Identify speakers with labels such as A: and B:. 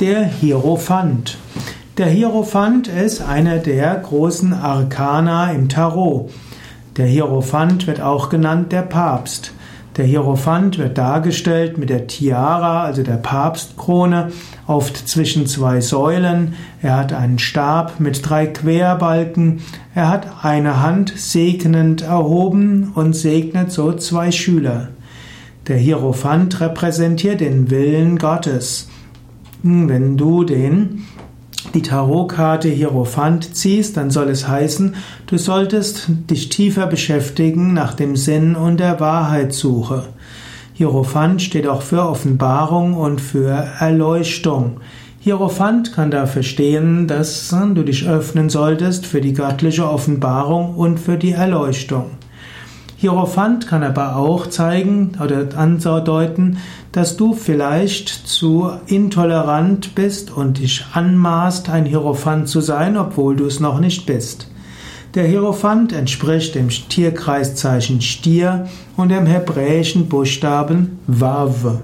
A: Der Hierophant. Der Hierophant ist einer der großen Arkana im Tarot. Der Hierophant wird auch genannt der Papst. Der Hierophant wird dargestellt mit der Tiara, also der Papstkrone, oft zwischen zwei Säulen. Er hat einen Stab mit drei Querbalken. Er hat eine Hand segnend erhoben und segnet so zwei Schüler. Der Hierophant repräsentiert den Willen Gottes. Wenn du den die Tarotkarte Hierophant ziehst, dann soll es heißen, du solltest dich tiefer beschäftigen nach dem Sinn und der Wahrheitssuche. Hierophant steht auch für Offenbarung und für Erleuchtung. Hierophant kann dafür stehen, dass du dich öffnen solltest für die göttliche Offenbarung und für die Erleuchtung. Hierophant kann aber auch zeigen oder andeuten, dass du vielleicht zu intolerant bist und dich anmaßt, ein Hierophant zu sein, obwohl du es noch nicht bist. Der Hierophant entspricht dem Tierkreiszeichen Stier und dem hebräischen Buchstaben Vav.